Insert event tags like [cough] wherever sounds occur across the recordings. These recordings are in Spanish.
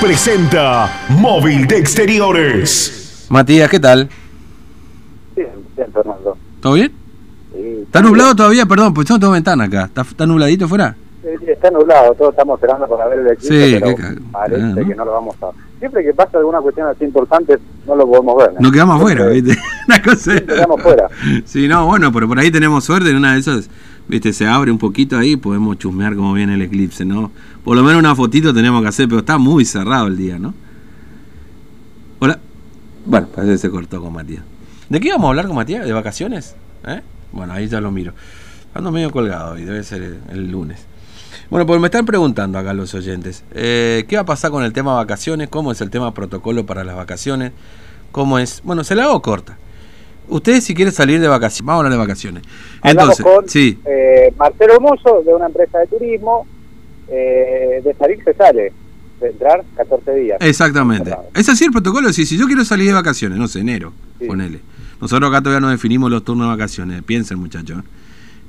presenta Móvil de Exteriores. Matías, ¿qué tal? Bien, bien, Fernando. ¿Todo bien? Sí, ¿Está nublado todavía? Perdón, pues yo tengo ventana acá. ¿Está, está nubladito fuera? sí, sí, está nublado, todos estamos esperando para ver el eclipse, Sí, pero parece Ah, ¿no? que no lo vamos a... Siempre que pasa alguna cuestión así importante, no lo podemos ver. Nos quedamos afuera, ¿viste? [laughs] Una cosa. Nos quedamos fuera. Sí, no, bueno, pero por ahí tenemos suerte. En una de esas, ¿viste? Se abre un poquito ahí podemos chusmear cómo viene el eclipse, ¿no? Por lo menos una fotito tenemos que hacer, pero está muy cerrado el día, ¿no? Hola. Bueno, parece que se cortó con Matías. ¿De qué íbamos a hablar con Matías? ¿De vacaciones? ¿Eh? Bueno, ahí ya lo miro. Ando medio colgado y debe ser el, lunes. Bueno, pues me están preguntando acá los oyentes. eh, ¿Qué va a pasar con el tema vacaciones? ¿Cómo es el tema protocolo para las vacaciones? ¿Cómo es? Bueno, se la hago corta. Ustedes si quieren salir de vacaciones, vamos a hablar de vacaciones. Hablamos Entonces, con sí, eh, Marcelo Mozo, de una empresa de turismo, eh, de salir se sale, de entrar 14 días. exactamente. Es así el protocolo, sí, si yo quiero salir de vacaciones, no sé, enero, Sí. ponele. Nosotros acá todavía no definimos los turnos de vacaciones, piensen muchachos.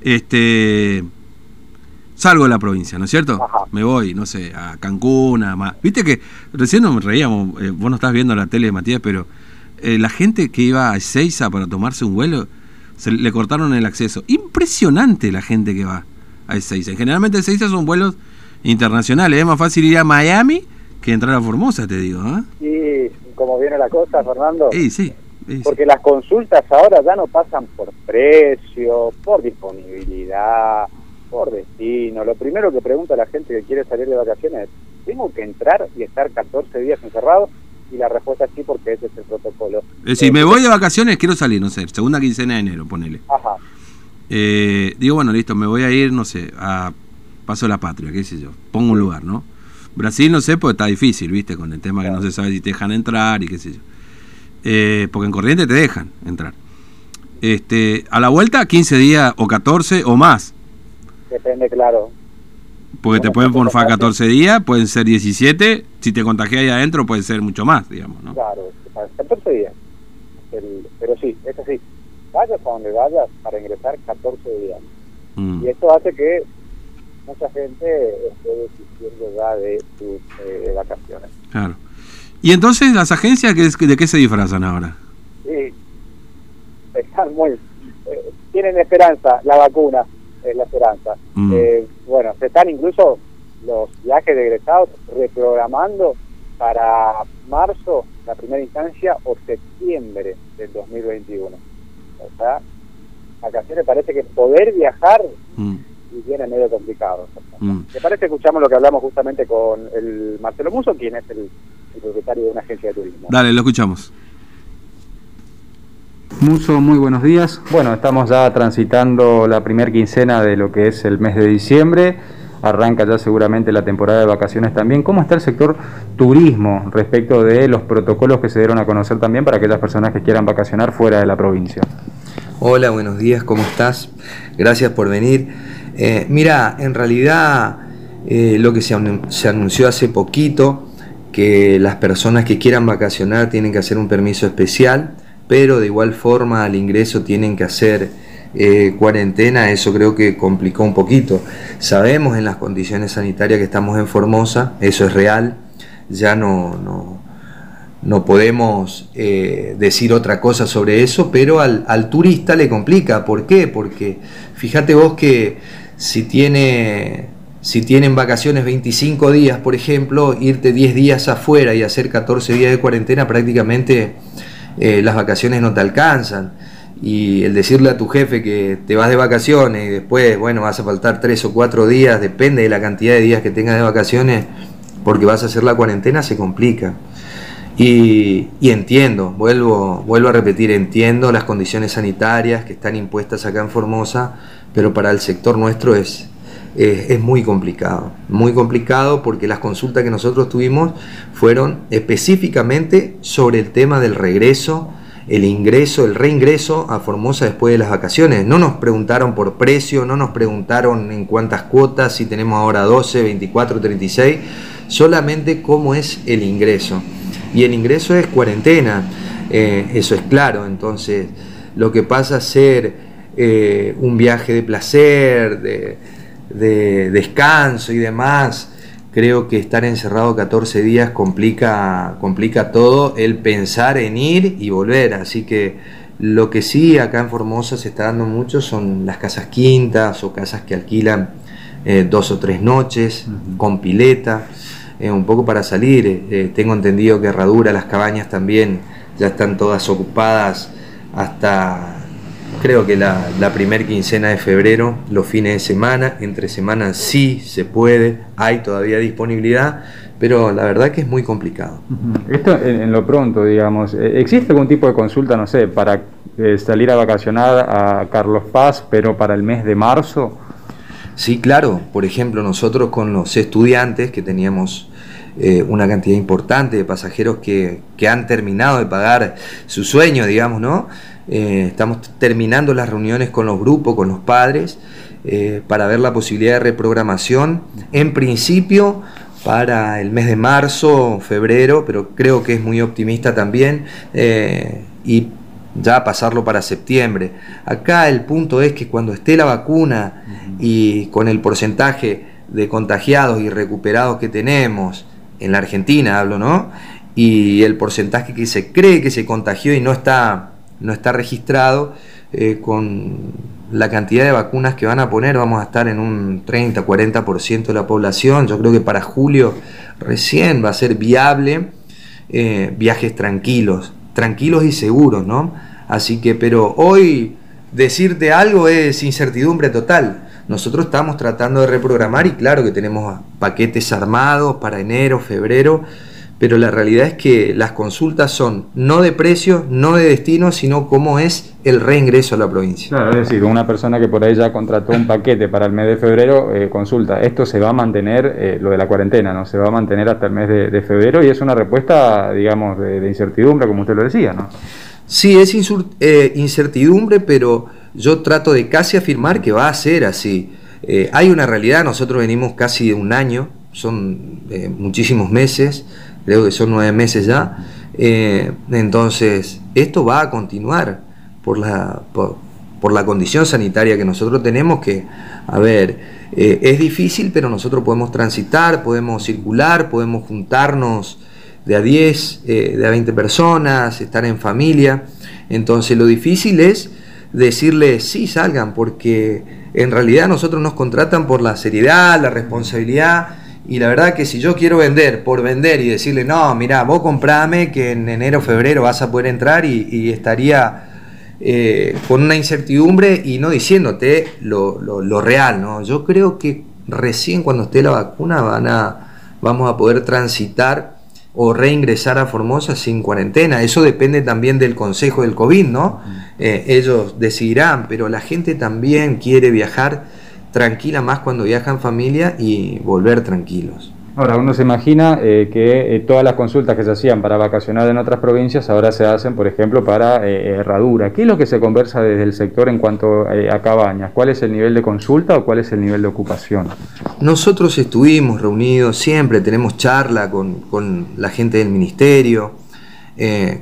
Este salgo de la provincia, ¿no es cierto? Ajá. Me voy, no sé, a Cancún, a Ma- Viste que recién nos reíamos, eh, vos no estás viendo la tele, Matías, pero eh, la gente que iba a Ezeiza para tomarse un vuelo, se le cortaron el acceso. Impresionante la gente que va a Ezeiza. Generalmente Ezeiza son vuelos internacionales, es más fácil ir a Miami que entrar a Formosa, te digo, ¿ah? Y como viene la cosa, Fernando, Sí, sí. sí, sí. porque las consultas ahora ya no pasan por precio, por disponibilidad, por destino. Lo primero que pregunta la gente que quiere salir de vacaciones es, ¿tengo que entrar y estar 14 días encerrado? Y la respuesta es sí, porque ese es el protocolo. Es decir, me voy de vacaciones, quiero salir, no sé, segunda quincena de enero, ponele. Ajá, Eh, digo, bueno, listo, me voy a ir, no sé, a Paso de la Patria, qué sé yo. Pongo un lugar, ¿no? Brasil no sé, porque está difícil, ¿viste? Con el tema que no se sabe si te dejan entrar y qué sé yo. Eh, porque en corriente te dejan entrar. Este, a la vuelta, 15 días o 14 o más. depende, claro. Porque te pueden morfar aparte- 14 días, pueden ser 17. Si te contagias ahí adentro, puede ser mucho más, digamos, ¿no? Claro, para 14 días. El- pero sí, es así. Vayas a donde vayas para ingresar 14 días. Mm. Y esto hace que mucha gente esté desistiendo ya de sus eh, vacaciones. Claro. Y entonces, ¿las agencias de qué se disfrazan ahora? Sí, están muy... eh, tienen esperanza, la vacuna es la esperanza. Mm. Eh, bueno, se están incluso los viajes de egresados reprogramando para marzo, la primera instancia, o septiembre del 2021. O sea, vacaciones parece que poder viajar Mm. y viene medio complicado. Mm. ¿Te parece que escuchamos lo que hablamos justamente con el Marcelo Muso, quien es el, el propietario de una agencia de turismo? Dale, lo escuchamos. Muso, muy buenos días. Bueno, estamos ya transitando la primer quincena de lo que es el mes de diciembre. Arranca ya seguramente la temporada de vacaciones también. ¿Cómo está el sector turismo respecto de los protocolos que se dieron a conocer también para aquellas personas que quieran vacacionar fuera de la provincia? Hola, buenos días, ¿cómo estás? Gracias por venir. Eh, mira, en realidad eh, lo que se, anun- se anunció hace poquito, que las personas que quieran vacacionar tienen que hacer un permiso especial, pero de igual forma al ingreso tienen que hacer eh, cuarentena, eso creo que complicó un poquito. Sabemos en las condiciones sanitarias que estamos en Formosa, eso es real, ya no, no, no podemos eh, decir otra cosa sobre eso, pero al, al turista le complica. ¿Por qué? Porque fíjate vos que si tiene si tienen vacaciones 25 días, por ejemplo, irte 10 días afuera y hacer 14 días de cuarentena, prácticamente eh, las vacaciones no te alcanzan. Y el decirle a tu jefe que te vas de vacaciones y después, bueno, vas a faltar 3 o 4 días, depende de la cantidad de días que tengas de vacaciones, porque vas a hacer la cuarentena, se complica. Y, y entiendo, vuelvo, vuelvo a repetir, entiendo las condiciones sanitarias que están impuestas acá en Formosa, pero para el sector nuestro es, es, es muy complicado. Muy complicado porque las consultas que nosotros tuvimos fueron específicamente sobre el tema del regreso, el ingreso, el reingreso a Formosa después de las vacaciones. No nos preguntaron por precio, no nos preguntaron en cuántas cuotas, si tenemos ahora 12, 24, 36, solamente cómo es el ingreso y el ingreso es cuarentena, eh, eso es claro, entonces lo que pasa a ser eh, un viaje de placer, de, de descanso y demás, creo que estar encerrado 14 días complica, complica todo el pensar en ir y volver. Así que lo que sí acá en Formosa se está dando mucho son las casas quintas o casas que alquilan eh, dos o tres noches con pileta, eh, un poco para salir. Eh, tengo entendido que Herradura, las cabañas también ya están todas ocupadas hasta creo que la, la primer quincena de febrero, los fines de semana, entre semanas sí se puede, hay todavía disponibilidad, pero la verdad que es muy complicado. Esto en, lo pronto, digamos, eh, ¿existe algún tipo de consulta, no sé, para eh, salir a vacacionar a Carlos Paz, pero para el mes de marzo? Sí, claro, por ejemplo, nosotros con los estudiantes que teníamos eh, una cantidad importante de pasajeros que, que, han terminado de pagar su sueño, digamos, ¿no? Eh, estamos terminando las reuniones con los grupos, con los padres, eh, para ver la posibilidad de reprogramación. En principio, para el mes de marzo, febrero, pero creo que es muy optimista también, y ya pasarlo para septiembre. Acá el punto es que cuando esté la vacuna y con el porcentaje de contagiados y recuperados que tenemos, en la Argentina hablo, ¿no? Y el porcentaje que se cree que se contagió y no está no está registrado, eh, con la cantidad de vacunas que van a poner vamos a estar en un 30-40% de la población. Yo creo que para julio recién va a ser viable eh, viajes tranquilos, tranquilos y seguros, ¿no? Así que, pero hoy decirte algo es incertidumbre total. Nosotros estamos tratando de reprogramar y claro que tenemos paquetes armados para enero, febrero pero la realidad es que las consultas son no de precio, no de destino, sino cómo es el reingreso a la provincia. Claro, es decir, una persona que por ahí ya contrató un paquete para el mes de febrero, eh, consulta, esto se va a mantener, eh, lo de la cuarentena, ¿no? Se va a mantener hasta el mes de, febrero y es una respuesta, digamos, de, incertidumbre, como usted lo decía, ¿no? Sí, es eh, incertidumbre, pero yo trato de casi afirmar que va a ser así. hay una realidad, nosotros venimos casi de un año, son muchísimos meses, creo que son nueve meses ya. Eh, entonces, esto va a continuar por la, por, la condición sanitaria que nosotros tenemos, que, a ver, eh, es difícil, pero nosotros podemos transitar, podemos circular, podemos juntarnos de a 10, eh, de a 20 personas, estar en familia. Entonces, lo difícil es decirles, sí, salgan, porque en realidad nosotros nos contratan por la seriedad, la responsabilidad y la verdad que si yo quiero vender por vender y decirle, no, mira, vos comprame que en enero, febrero vas a poder entrar y, estaría eh, con una incertidumbre y no diciéndote lo, lo, real, ¿no? Yo creo que recién cuando esté la vacuna van a, vamos a poder transitar o reingresar a Formosa sin cuarentena. Eso depende también del consejo del COVID, ¿no? Eh, ellos decidirán, pero la gente también quiere viajar tranquila más cuando viaja en familia y volver tranquilos. Ahora, uno se imagina eh, que eh, todas las consultas que se hacían para vacacionar en otras provincias ahora se hacen, por ejemplo, para eh, herradura. ¿Qué es lo que se conversa desde el sector en cuanto a cabañas? ¿Cuál es el nivel de consulta o cuál es el nivel de ocupación? Nosotros estuvimos reunidos, siempre tenemos charla con, con la gente del ministerio,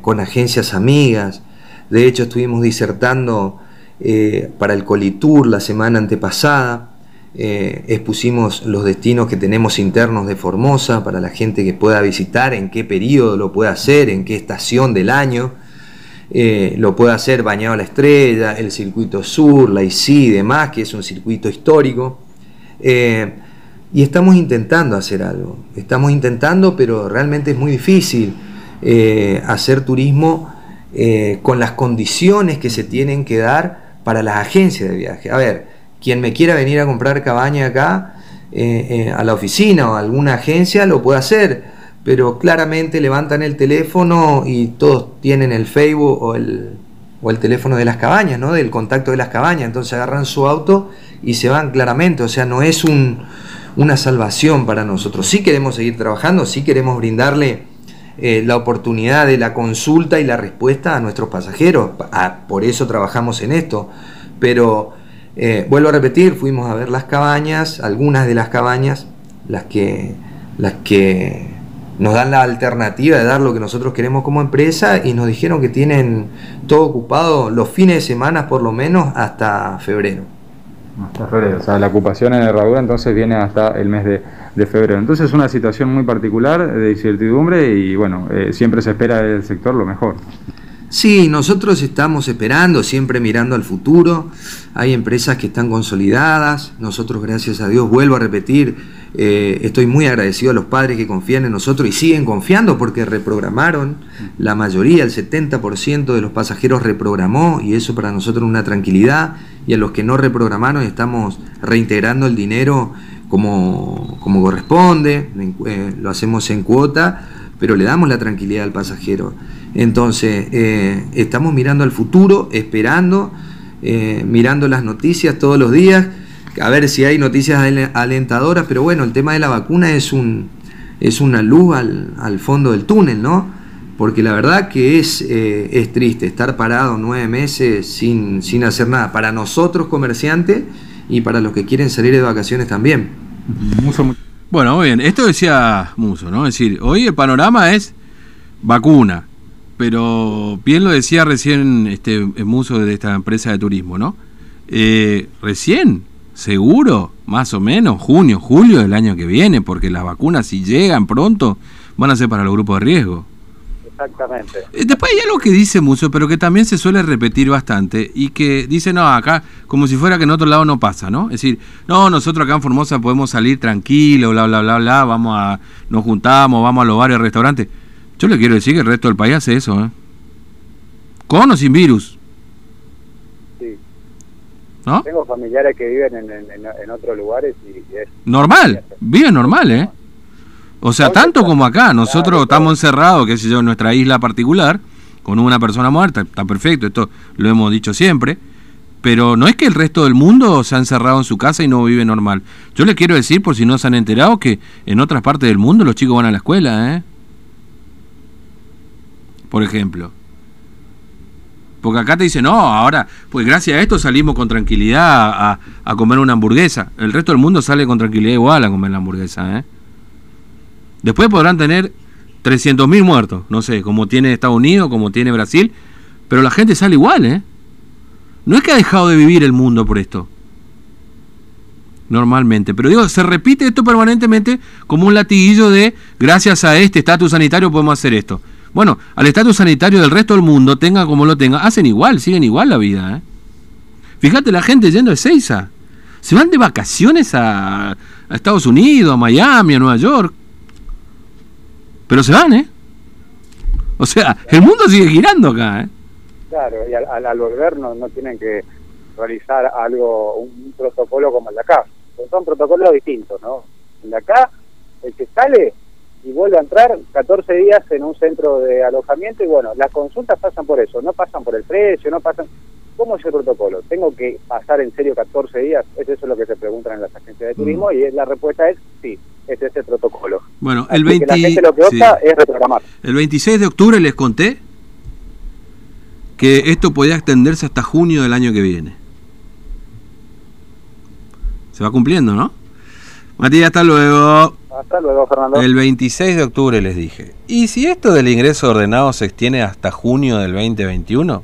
con agencias amigas. De hecho, estuvimos disertando eh, para el Colitour la semana antepasada. Eh, expusimos los destinos que tenemos internos de Formosa para la gente que pueda visitar, en qué periodo lo puede hacer, en qué estación del año. Eh, lo puede hacer Bañado a la Estrella, el Circuito Sur, la ICI y demás, que es un circuito histórico. y estamos intentando hacer algo. Estamos intentando, pero realmente es muy difícil hacer turismo con las condiciones que se tienen que dar para las agencias de viaje. A ver, quien me quiera venir a comprar cabaña acá, eh, eh, a la oficina o a alguna agencia, lo puede hacer, pero claramente levantan el teléfono y todos tienen el Facebook o el, o el teléfono de las cabañas, ¿no? Del contacto de las cabañas, entonces agarran su auto y se van claramente, o sea, no es un, una salvación para nosotros. Sí queremos seguir trabajando, sí queremos brindarle eh, la oportunidad de la consulta y la respuesta a nuestros pasajeros. Ah, por eso trabajamos en esto. Pero eh, vuelvo a repetir, fuimos a ver las cabañas, algunas de las cabañas, las que, las que nos dan la alternativa de dar lo que nosotros queremos como empresa y nos dijeron que tienen todo ocupado los fines de semana por lo menos hasta febrero. Hasta febrero, o sea, la ocupación en herradura entonces viene hasta el mes de de febrero. Entonces es una situación muy particular de incertidumbre y bueno, eh, siempre se espera del sector lo mejor. Sí, nosotros estamos esperando, siempre mirando al futuro. Hay empresas que están consolidadas. Nosotros, gracias a Dios, vuelvo a repetir, eh, estoy muy agradecido a los padres que confían en nosotros y siguen confiando porque reprogramaron. La mayoría, el 70% de los pasajeros reprogramó y eso para nosotros es una tranquilidad. Y a los que no reprogramaron estamos reintegrando el dinero como, como corresponde. Eh, lo hacemos en cuota, pero le damos la tranquilidad al pasajero. Entonces, eh, estamos mirando al futuro, esperando, eh, mirando las noticias todos los días, a ver si hay noticias alentadoras, pero bueno, el tema de la vacuna es, un, es una luz al, fondo del túnel, ¿no? Porque la verdad que es, es triste estar parado nueve meses sin, sin hacer nada, para nosotros comerciantes y para los que quieren salir de vacaciones también. Bueno, muy bien, esto decía Muso, ¿no? Es decir, hoy el panorama es vacuna, pero bien lo decía recién este Muso de esta empresa de turismo, ¿no? Eh, recién, seguro, más o menos, junio, julio del año que viene, porque las vacunas si llegan pronto van a ser para los grupos de riesgo. Exactamente. Eh, después hay algo que dice Muso, pero que también se suele repetir bastante y que dice, no, acá como si fuera que en otro lado no pasa, ¿no? Es decir, no, nosotros acá en Formosa podemos salir tranquilos, bla, bla, bla, bla, vamos a, nos juntamos, vamos a los varios restaurantes. Yo le quiero decir que el resto del país hace eso, ¿eh? Con o sin virus. Sí. ¿No? Tengo familiares que viven en, otros lugares y es... Normal, vive normal, ¿eh? O sea, tanto como acá, nosotros estamos encerrados, qué sé yo, en nuestra isla particular, con una persona muerta, está perfecto, esto lo hemos dicho siempre, pero no es que el resto del mundo se ha encerrado en su casa y no vive normal. Yo le quiero decir, por si no se han enterado, que en otras partes del mundo los chicos van a la escuela, ¿eh? por ejemplo. Porque acá te dicen, no, ahora, pues gracias a esto salimos con tranquilidad a, a, comer una hamburguesa. El resto del mundo sale con tranquilidad igual a comer la hamburguesa. ¿eh? Después podrán tener 300.000 muertos, no sé, como tiene Estados Unidos, como tiene Brasil, pero la gente sale igual, ¿eh? No es que ha dejado de vivir el mundo por esto. Normalmente. Pero digo, se repite esto permanentemente como un latiguillo de gracias a este estatus sanitario podemos hacer esto. Bueno, al estatus sanitario del resto del mundo, tenga como lo tenga, hacen igual, siguen igual la vida. ¿eh? Fíjate la gente yendo de Seiza. Se van de vacaciones a, a, Estados Unidos, a Miami, a Nueva York. Pero se van, ¿eh? O sea, el mundo sigue girando acá, ¿eh? Claro, y al, volver no, tienen que realizar algo, un, protocolo como el de acá. son protocolos distintos, ¿no? El de acá, el que sale y vuelve a entrar 14 días en un centro de alojamiento y bueno, las consultas pasan por eso, no pasan por el precio, no pasan... ¿Cómo es el protocolo? ¿Tengo que pasar en serio 14 días? Es eso lo que se preguntan en las agencias de mm. turismo y la respuesta es sí, es ese protocolo. Bueno, el, 20... lo que es reprogramar. el 26 de octubre les conté que esto podía extenderse hasta junio del año que viene. Se va cumpliendo, ¿no? Matías, hasta luego. Hasta luego, Fernando. El 26 de octubre les dije. ¿Y si esto del ingreso ordenado se extiende hasta junio del 2021?